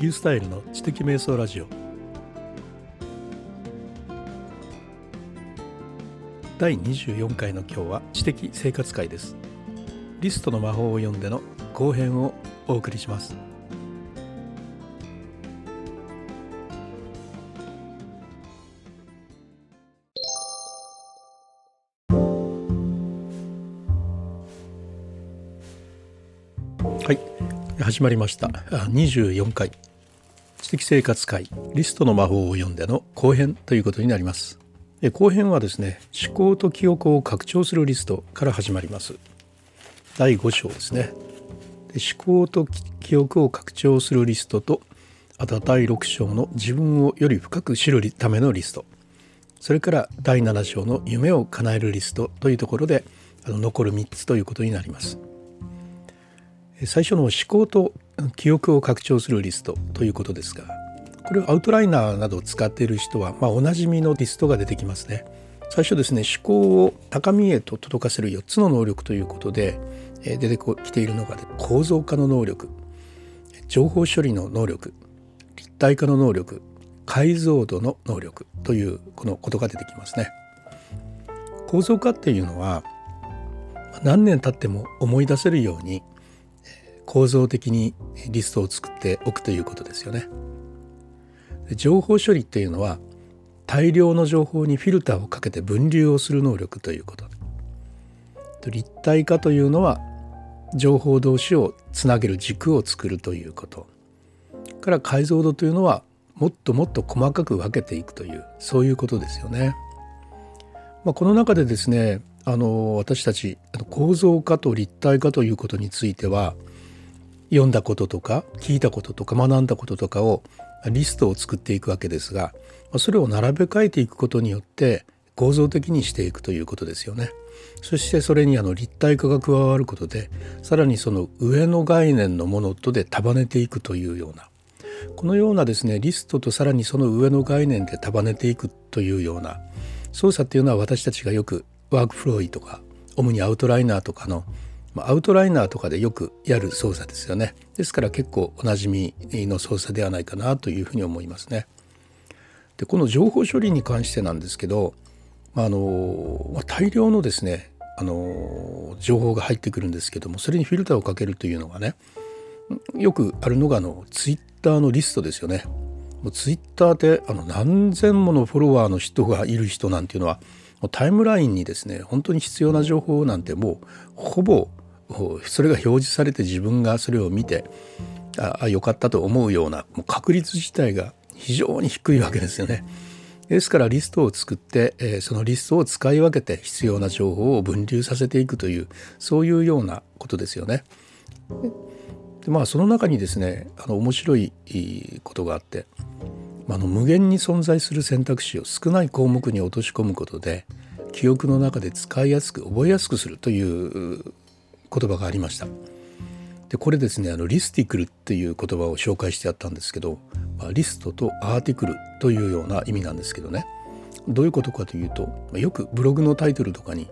リュースタイルの知的瞑想ラジオ。第24回の今日は知的生活会です。リストの魔法を読んでの後編をお送りします。はい始まりました。24回。知的生活会リストの魔法を読んでの後編ということになります。後編はですね思考と記憶を拡張するリストから始まります。第5章ですね。で思考と記憶を拡張するリストとあとは第6章の自分をより深く知るためのリスト。それから第7章の夢を叶えるリストというところであの残る3つということになります。最初の思考と記憶を拡張するリストということですがこれをアウトライナーなどを使っている人は、まあ、おなじみのリストが出てきますね。最初ですね思考を高みへと届かせる4つの能力ということで出てきているのが構造化の能力情報処理の能力立体化の能力解像度の能力というこのことが出てきますね。構造化っていうのは何年経っても思い出せるように構造的にリストを作っておくということですよね。情報処理っていうのは大量の情報にフィルターをかけて分流をする能力ということ立体化というのは情報同士をつなげる軸を作るということから解像度というのはもっともっと細かく分けていくというそういうことですよね。まあ、この中でですねあの私たち構造化と立体化ということについては読んだこととか聞いたこととか学んだこととかをリストを作っていくわけですがそれを並べ替えていくことによって構造的にしていくということですよね。そしてそれにあの立体化が加わることでさらにその上の概念のものとで束ねていくというようなこのようなですねリストとさらにその上の概念で束ねていくというような操作っていうのは私たちがよくワークフローイとか主にアウトライナーとかのまアウトライナーとかでよくやる操作ですよねですから結構おなじみの操作ではないかなというふうに思いますね。でこの情報処理に関してなんですけどまあの大量のですねあの情報が入ってくるんですけどもそれにフィルターをかけるというのがねよくあるのがあのツイッターのリストですよね。もうツイッターであの何千ものフォロワーの人がいる人なんていうのはタイムラインにですね本当に必要な情報なんてもうほぼそれが表示されて自分がそれを見てああよかったと思うようなもう確率自体が非常に低いわけですよね。ですからリストを作って、えー、そのリストを使い分けて必要な情報を分流させていくというそういうようなことですよね。でまあその中にですねあの面白いことがあってまあの無限に存在する選択肢を少ない項目に落とし込むことで記憶の中で使いやすく覚えやすくするという言葉がありました。でこれですねあのリスティクルっていう言葉を紹介してあったんですけど、まあ、リストとアーティクルというような意味なんですけどねどういうことかというとよくブログのタイトルとかに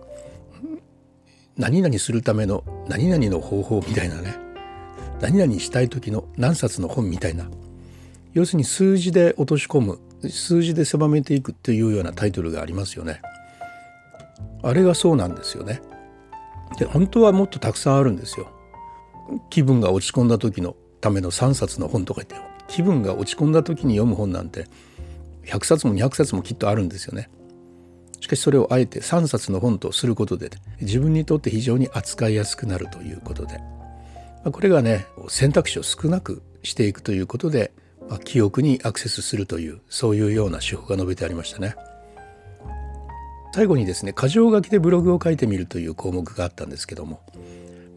「何々するための何々の方法」みたいなね何々したい時の何冊の本みたいな要するに数字で落とし込む数字で狭めていくっていうようなタイトルがありますよね。あれがそうなんですよね。で本当はもっとたくさんあるんですよ。気分が落ち込んだ時のための3冊の本とか言って気分が落ち込んだ時に読む本なんて100冊も200冊もきっとあるんですよね。しかしそれをあえて3冊の本とすることで自分にとって非常に扱いやすくなるということでこれがね選択肢を少なくしていくということで記憶にアクセスするというそういうような手法が述べてありましたね。最後にですね箇条書きでブログを書いてみるという項目があったんですけども、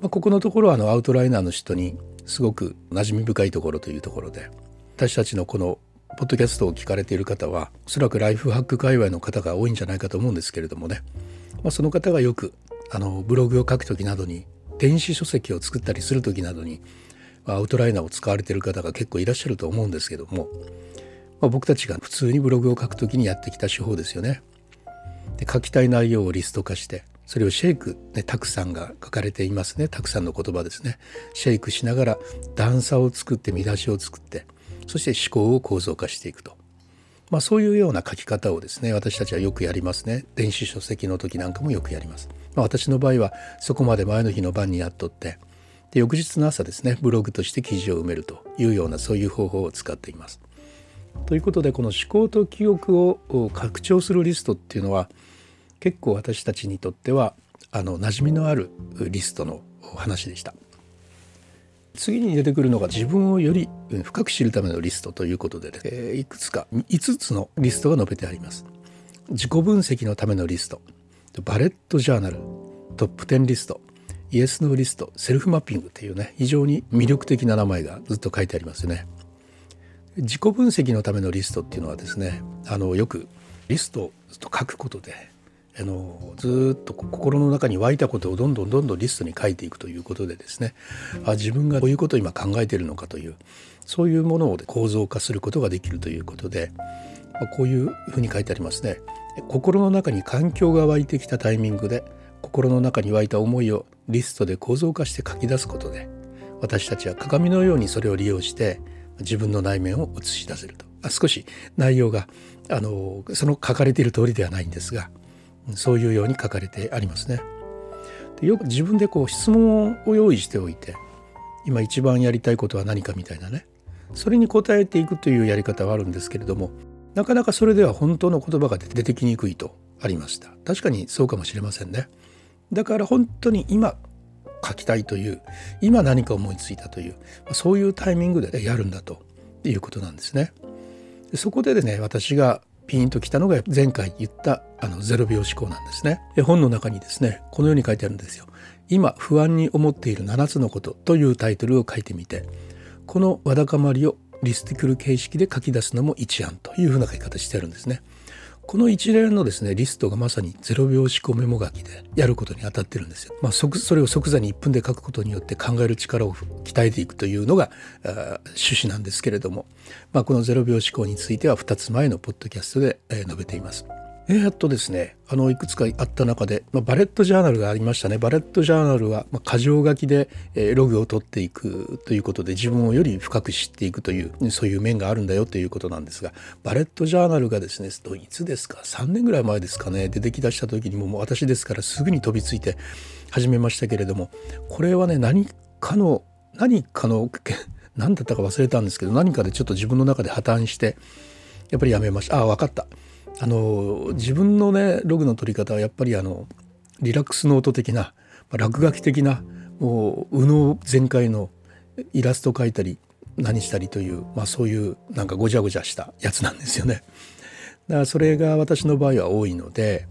まあ、ここのところはあのアウトライナーの人にすごく馴染み深いところというところで私たちのこのポッドキャストを聞かれている方はおそらくライフハック界隈の方が多いんじゃないかと思うんですけれどもね、まあ、その方がよくあのブログを書く時などに電子書籍を作ったりする時などにアウトライナーを使われている方が結構いらっしゃると思うんですけども、まあ、僕たちが普通にブログを書く時にやってきた手法ですよね。で書きたい内容をリスト化してそれをシェイク、ね、たくさんが書かれていますね。たくさんの言葉ですね。シェイクしながら段差を作って見出しを作ってそして思考を構造化していくと。まあ、そういうような書き方をですね私たちはよくやりますね。電子書籍の時なんかもよくやります、まあ、私の場合はそこまで前の日の晩にやっとってで翌日の朝ですねブログとして記事を埋めるというようなそういう方法を使っています。ということでこの思考と記憶を拡張するリストっていうのは結構私たちにとってはあの馴染みのあるリストの話でした。次に出てくるのが自分をより深く知るためのリストということで、えー、いくつか5つのリストが述べてあります。自己分析のためのリスト。バレットジャーナル。トップ10リスト。イエスノーリスト。セルフマッピングっていうね非常に魅力的な名前がずっと書いてありますよね。自己分析のためのリストっていうのはですねあのよくリストをずっと書くことであのずっと心の中に湧いたことをどんどんどんどんリストに書いていくということでですねあ自分がこういうことを今考えているのかというそういうものを構造化することができるということで、まあ、こういうふうに書いてありますね。心の中に環境が湧いてきたタイミングで心の中に湧いた思いをリストで構造化して書き出すことで私たちは鏡のようにそれを利用して自分の内面を映し出せるとあ少し内容があのその書かれている通りではないんですがそういうように書かれてありますね。でよく自分でこう質問を用意しておいて今一番やりたいことは何かみたいなね。それに答えていくというやり方はあるんですけれどもなかなかそれでは本当の言葉が出てきにくいとありました。確かにそうかもしれませんね。だから本当に今書きたいという今何か思いついたというそういうタイミングでやるんだということなんですね。そこでね私がピンときたのが前回言ったあのゼロ秒思考なんですね。本の中にですねこのように書いてあるんですよ。今不安に思っている7つのことというタイトルを書いてみてこのわだかまりをリスティクル形式で書き出すのも一案というふうな書き方してあるんですね。この一連のですねリストがまさに0秒思考メモ書きでやることに当たってるんですよ。まあ、それを即座に1分で書くことによって考える力を鍛えていくというのが趣旨なんですけれども、まあ、この0秒思考については2つ前のポッドキャストで、え述べています。え、っとですねあのいくつかあった中で、まあ、バレットジャーナルがありましたね。バレットジャーナルは、まあ、箇条書きで、えー、ログを取っていくということで自分をより深く知っていくというそういう面があるんだよということなんですがバレットジャーナルがですねいつですか？3年ぐらい前ですかね？出てきだした時にももう私ですからすぐに飛びついて始めましたけれどもこれはね何かの何かの 何だったか忘れたんですけど何かでちょっと自分の中で破綻してやっぱりやめました。ああ分かった。あの自分のねログの取り方はやっぱりあのリラックスノート的なま落書き的なもう右脳全開のイラスト描いたり何したりという、まあ、そういうなんかごちゃごちゃしたやつなんですよね。だからそれが私の場合は多いので、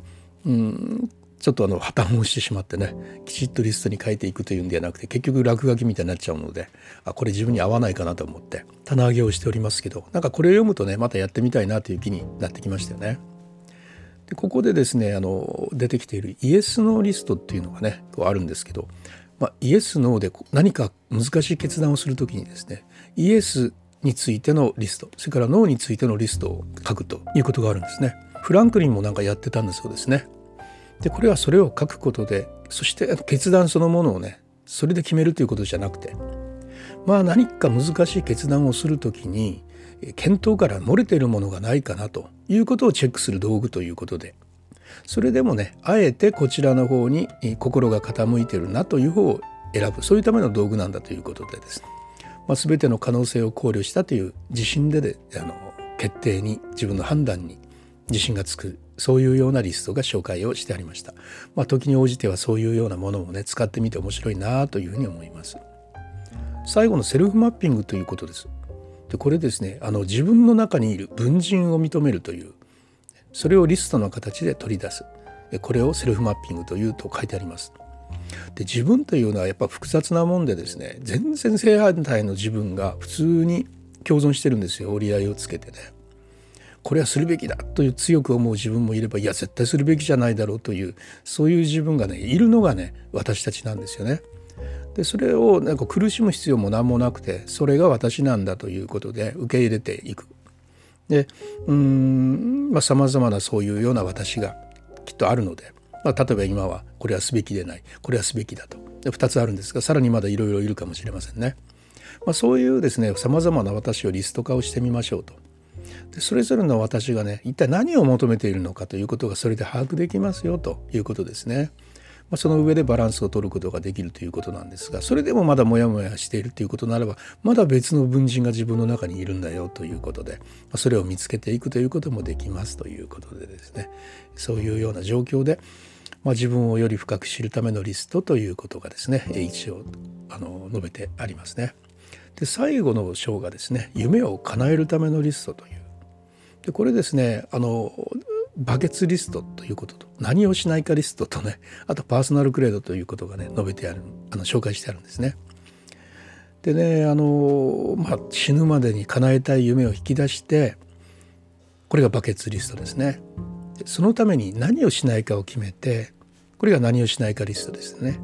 うん、ちょっとあの破綻をしてしまってねきちっとリストに書いていくというんではなくて結局落書きみたいになっちゃうのであこれ自分に合わないかなと思って棚上げをしておりますけどなんかこれを読むとねまたやってみたいなという気になってきましたよね。でここでですねあの出てきているイエス・ノーリストっていうのがねこうあるんですけど、まあ、イエス・ノーで何か難しい決断をする時にですねイエスについてのリストそれからノーについてのリストを書くということがあるんですね。フランクリンもなんかやってたんだそうですね。でこれはそれを書くことでそして決断そのものをねそれで決めるということじゃなくてまあ何か難しい決断をする時に検討から漏れているものがないかなということをチェックする道具ということでそれでもねあえてこちらの方に心が傾いてるなという方を選ぶそういうための道具なんだということでです、まあ、全ての可能性を考慮したという自信でであの決定に自分の判断に自信がつくそういうようなリストが紹介をしてありました。まあ、時に応じてはそういうようなものもね使ってみて面白いなというふうに思います。最後のセルフマッピングということです。でこれですねあの自分の中にいる文人を認めるというそれをリストの形で取り出すこれをセルフマッピングというと書いてあります。で自分というのはやっぱ複雑なもんでですね全然正反対の自分が普通に共存してるんですよ折り合いをつけてね。これはするべきだという強く思う自分もいればいや絶対するべきじゃないだろうというそういう自分がねいるのがね私たちなんですよね。でそれをなんか苦しむ必要も何もなくてそれが私なんだということで受け入れていく。でうんさまざ、まなそういうような私がきっとあるので、まあ、例えば今はこれはすべきでないこれはすべきだとで2つあるんですがさらにまだいろいろいるかもしれませんね。まあ、そういうですねさまざまな私をリスト化をしてみましょうと。でそれぞれの私がね一体何を求めているのかということがそれで把握できますよということですね。まあ、その上でバランスを取ることができるということなんですがそれでもまだモヤモヤしているということならばまだ別の文人が自分の中にいるんだよということで、まあ、それを見つけていくということもできますということでですねそういうような状況で、まあ、自分をより深く知るためのリストということがですね一応あの述べてありますね。で最後の章がですね夢を叶えるためのリストというでこれですねあのバケツリストということと何をしないかリストとねあとパーソナルクレードということがね述べてあるあの紹介してあるんですね。でねあの、まあ、死ぬまでに叶えたい夢を引き出してこれがバケツリストですね。そのために何をしないかを決めてこれが何をしないかリストですね。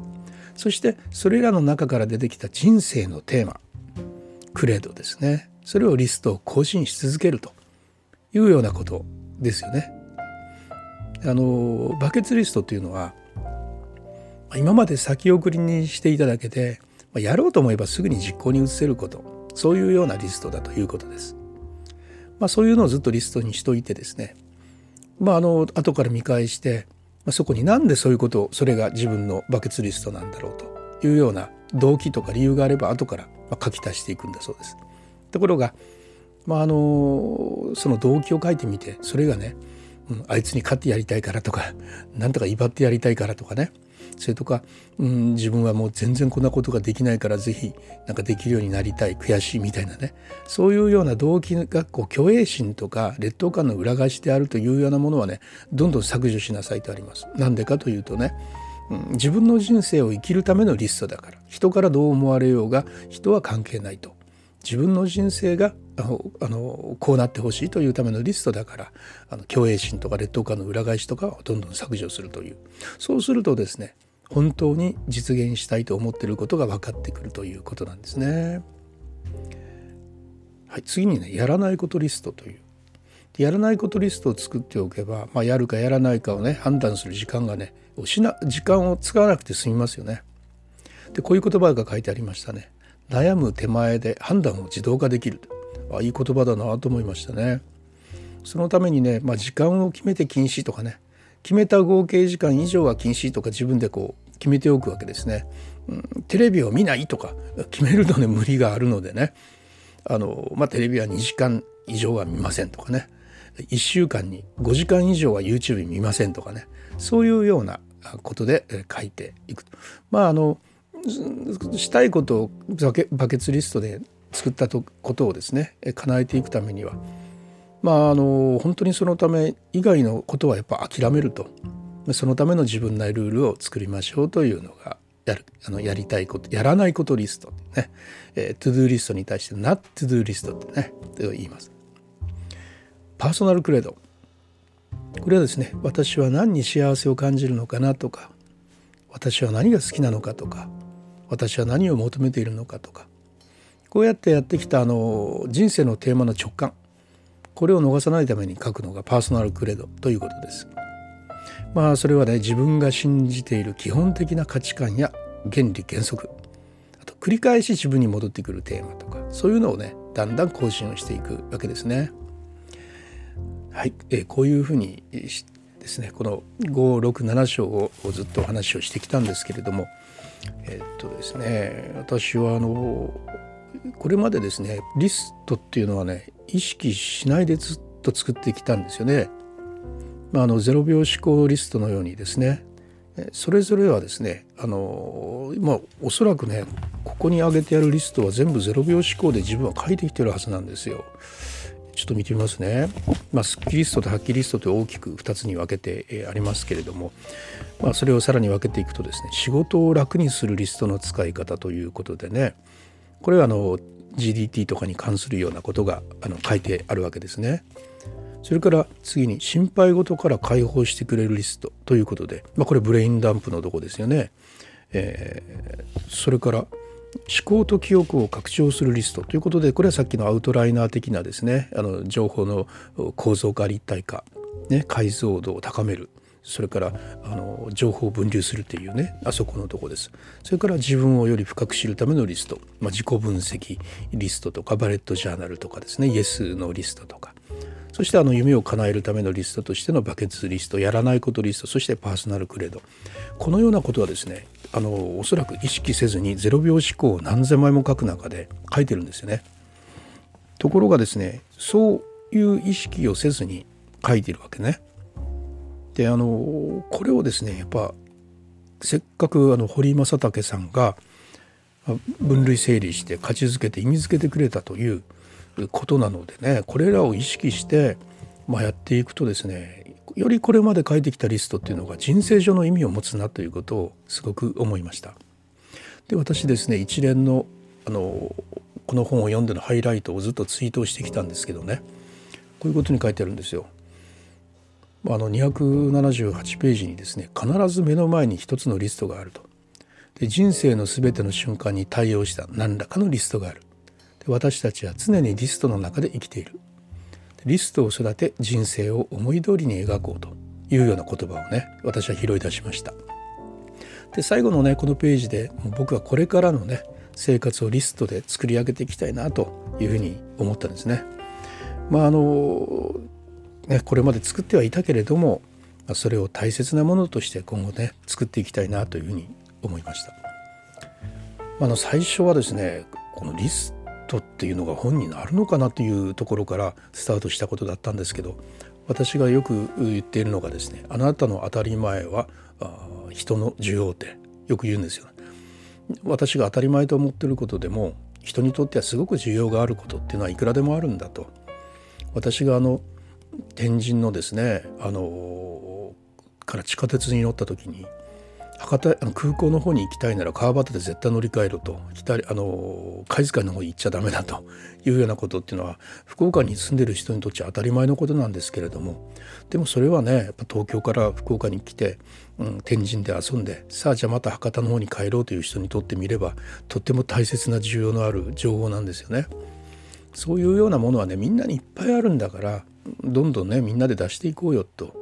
そしてそれらの中から出てきた人生のテーマクレードですねそれをリストを更新し続けるというようなことですよね。あのバケツリストというのは今まで先送りにしていただけでやろうと思えばすぐに実行に移せることそういうようなリストだということです。まあ、そういうのをずっとリストにしといてですねまああの後から見返してそこになんでそういうことをそれが自分のバケツリストなんだろうというような動機とか理由があれば後から書き足していくんだそうです。ところが、まあ、あのその動機を書いてみてそれがねうん、あいつに勝ってやりたいからとか なんとか威張ってやりたいからとかねそれとか、うん、自分はもう全然こんなことができないから是非なんかできるようになりたい悔しいみたいなねそういうような動機がこう虚栄心とか劣等感の裏返しであるというようなものはねどんどん削除しなさいとあります。なんでかというとねうん、自分の人生を生きるためのリストだから人からどう思われようが人は関係ないと自分の人生があのあのこうなってほしいというためのリストだからあの虚栄心とか劣等感の裏返しとかをどんどん削除するというそうするとですね本当に実現したいと思っていることが分かってくるということなんですね。はい、次にねやらないことリストというやらないことリストを作っておけば、まあ、やるかやらないかをね判断する時間がね失時間を使わなくて済みますよね。でこういう言葉が書いてありましたね。悩む手前で判断を自動化できる。あいい言葉だなと思いましたね。そのためにね、まあ、時間を決めて禁止とかね決めた合計時間以上は禁止とか自分でこう決めておくわけですね。うん、テレビを見ないとか決めるとね無理があるのでねあの、まあ、テレビは2時間以上は見ませんとかね1週間に5時間以上は YouTube 見ませんとかねそういうようなことで書いていくと。まああのしたいことをバケツリストで作ったとことをですね叶えていくためには。まああの本当にそのため以外のことはやっぱ諦めると。そのための自分なりルールを作りましょうというのがやるあのやりたいことやらないことリストね、えー、トゥドゥリストに対して not to do リストってねと言います。パーソナルクレード。これはですね私は何に幸せを感じるのかなとか私は何が好きなのかとか私は何を求めているのかとかこうやってやってきたあの人生のテーマの直感これを逃さないために書くのがパーソナルクレドということです。まあそれはね自分が信じている基本的な価値観や原理原則あと繰り返し自分に戻ってくるテーマとかそういうのをねだんだん更新をしていくわけですね。はい、えー、こういうふうにですねこの567章をずっとお話をしてきたんですけれどもえ、っとですね私はあのこれまでですねリストっていうのはね意識しないでずっと作ってきたんですよね。まあ、あの0秒思考リストのようにですねそれぞれはですねあのまあおそらくねここに挙げてあるリストは全部0秒思考で自分は書いてきてるはずなんですよ。ちょっと見てみますね。まあ、スッキリストとハッキリストと大きく2つに分けてありますけれども、まあ、それをさらに分けていくとですね仕事を楽にするリストの使い方ということでねこれはあの GDT とかに関するようなことがあの書いてあるわけですね。それから次に心配事から解放してくれるリストということで、まあ、これブレインダンプのとこですよね。えー、それから思考と記憶を拡張するリストということでこれはさっきのアウトライナー的なですねあの情報の構造化立体化、ね、解像度を高める。それからあの情報を分流するというねあそこのとこです。それから自分をより深く知るためのリスト、まあ、自己分析リストとかバレットジャーナルとかですねイエスのリストとか。そしてあの夢を叶えるためのリストとしてのバケツリストやらないことリストそしてパーソナルクレード。このようなことはですねあのおそらく意識せずに0秒思考を何千枚も書く中で書いてるんですよね。ところがですねそういう意識をせずに書いてるわけね。であのこれをですねやっぱせっかくあの堀正武さんが分類整理して価値づけて意味づけてくれたということなのでねこれらを意識して、まあ、やっていくとですねよりこれまで書いてきたリストっていうのが人生上の意味を持つなということをすごく思いました。で私ですね一連のあのこの本を読んでのハイライトをずっとツイートしてきたんですけどねこういうことに書いてあるんですよ。あの278ページにですね必ず目の前に一つのリストがあるとで人生の全ての瞬間に対応した何らかのリストがあるで私たちは常にリストの中で生きているリストを育て人生を思い通りに描こうというような言葉をね私は拾い出しましたで最後のねこのページで僕はこれからのね生活をリストで作り上げていきたいなというふうに思ったんですねまああのね、これまで作ってはいたけれどもそれを大切なものとして今後ね作っていきたいなというふうに思いました。あの最初はですねこのリストっていうのが本になるのかなというところからスタートしたことだったんですけど私がよく言っているのがですねあなたの当たり前は人の需要ってよく言うんですよ。私が当たり前と思ってることでも人にとってはすごく需要があることっていうのはいくらでもあるんだと。私があの天神のですねあのから地下鉄に乗った時に博多あの空港の方に行きたいなら川端で絶対乗り換えろとあの貝塚の方に行っちゃダメだというようなことっていうのは福岡に住んでる人にとっては当たり前のことなんですけれどもでもそれはねやっぱ東京から福岡に来て、うん、天神で遊んでさあじゃあまた博多の方に帰ろうという人にとってみればとっても大切な需要のある情報なんですよね。そういうようなものはねみんなにいっぱいあるんだからどんどんねみんなで出していこうよと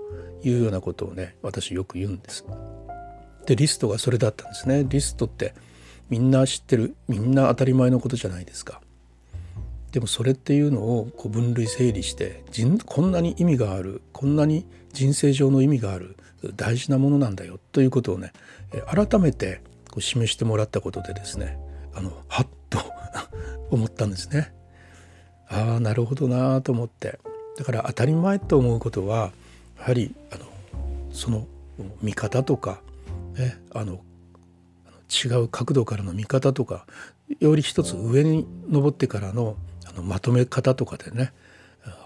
いうようなことをね私よく言うんです。でリストがそれだったんですね。リストってみんな知ってるみんな当たり前のことじゃないですか。でもそれっていうのをこう分類整理してこんなに意味があるこんなに人生上の意味がある大事なものなんだよということをね改めてこう示してもらったことでですねあのはっと 思ったんですね。ああなるほどなと思ってだから当たり前と思うことはやはりあのその見方とか、ね、あの違う角度からの見方とかより一つ上に登ってからのあのまとめ方とかでね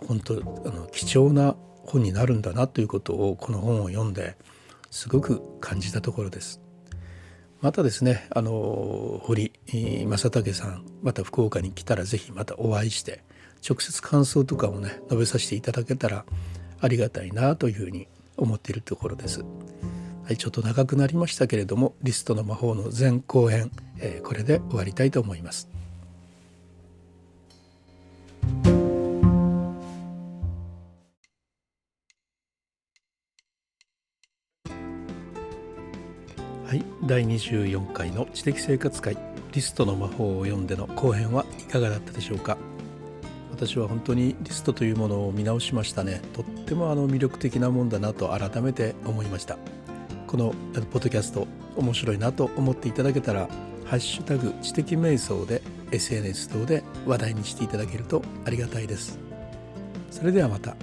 本当あの貴重な本になるんだなということをこの本を読んですごく感じたところです。またですねあの堀正武さんまた福岡に来たら是非またお会いして直接感想とかもね述べさせていただけたらありがたいなというふうに思っているところです。はい、ちょっと長くなりましたけれどもリストの魔法の前後編、えー、これで終わりたいと思います。はい、第24回の知的生活会リストの魔法を読んでの後編はいかがだったでしょうか。私は本当にリストというものを見直しましたね。とってもあの魅力的なもんだなと改めて思いました。このポッドキャスト面白いなと思っていただけたらハッシュタグ知的瞑想で SNS 等で話題にしていただけるとありがたいですそれではまた。